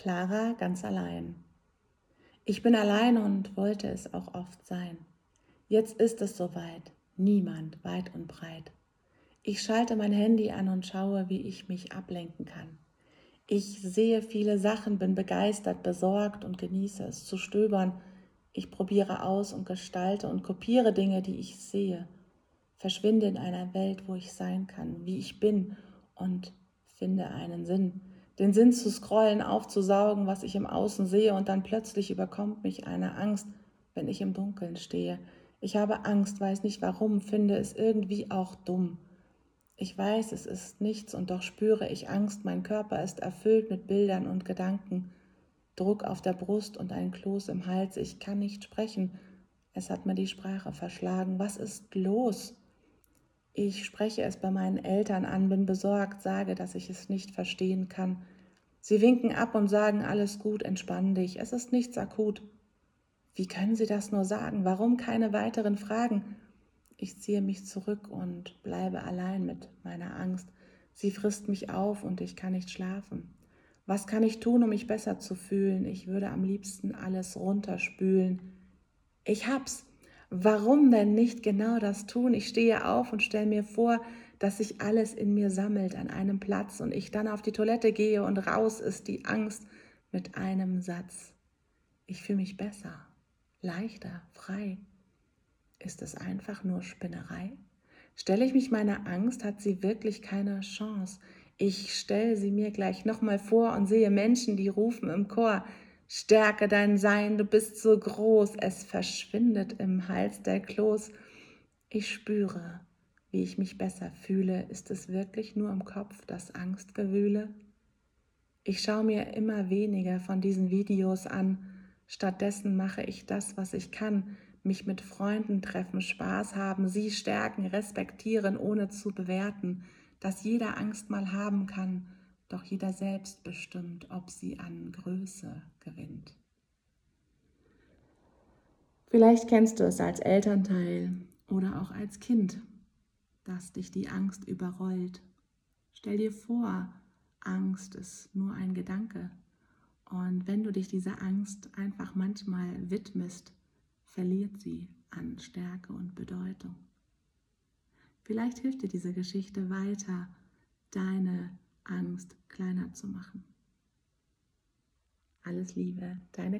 Clara ganz allein. Ich bin allein und wollte es auch oft sein. Jetzt ist es soweit, niemand weit und breit. Ich schalte mein Handy an und schaue, wie ich mich ablenken kann. Ich sehe viele Sachen, bin begeistert, besorgt und genieße es zu stöbern. Ich probiere aus und gestalte und kopiere Dinge, die ich sehe. Verschwinde in einer Welt, wo ich sein kann, wie ich bin und finde einen Sinn den Sinn zu scrollen, aufzusaugen, was ich im Außen sehe und dann plötzlich überkommt mich eine Angst, wenn ich im Dunkeln stehe. Ich habe Angst, weiß nicht warum, finde es irgendwie auch dumm. Ich weiß, es ist nichts und doch spüre ich Angst, mein Körper ist erfüllt mit Bildern und Gedanken. Druck auf der Brust und ein Kloß im Hals, ich kann nicht sprechen. Es hat mir die Sprache verschlagen. Was ist los? Ich spreche es bei meinen Eltern an, bin besorgt, sage, dass ich es nicht verstehen kann. Sie winken ab und sagen, alles gut, entspann dich, es ist nichts akut. Wie können Sie das nur sagen? Warum keine weiteren Fragen? Ich ziehe mich zurück und bleibe allein mit meiner Angst. Sie frisst mich auf und ich kann nicht schlafen. Was kann ich tun, um mich besser zu fühlen? Ich würde am liebsten alles runterspülen. Ich hab's. Warum denn nicht genau das tun? Ich stehe auf und stelle mir vor, dass sich alles in mir sammelt an einem Platz und ich dann auf die Toilette gehe und raus ist die Angst mit einem Satz. Ich fühle mich besser, leichter, frei. Ist es einfach nur Spinnerei? Stelle ich mich meiner Angst, hat sie wirklich keine Chance. Ich stelle sie mir gleich nochmal vor und sehe Menschen, die rufen im Chor, Stärke dein Sein, du bist so groß, es verschwindet im Hals der Kloß. Ich spüre, wie ich mich besser fühle. Ist es wirklich nur im Kopf das Angstgewühle? Ich schaue mir immer weniger von diesen Videos an. Stattdessen mache ich das, was ich kann, mich mit Freunden treffen, Spaß haben, sie stärken, respektieren, ohne zu bewerten, dass jeder Angst mal haben kann doch jeder selbst bestimmt, ob sie an Größe gewinnt. Vielleicht kennst du es als Elternteil oder auch als Kind, dass dich die Angst überrollt. Stell dir vor, Angst ist nur ein Gedanke. Und wenn du dich dieser Angst einfach manchmal widmest, verliert sie an Stärke und Bedeutung. Vielleicht hilft dir diese Geschichte weiter, deine Angst kleiner zu machen. Alles Liebe, deine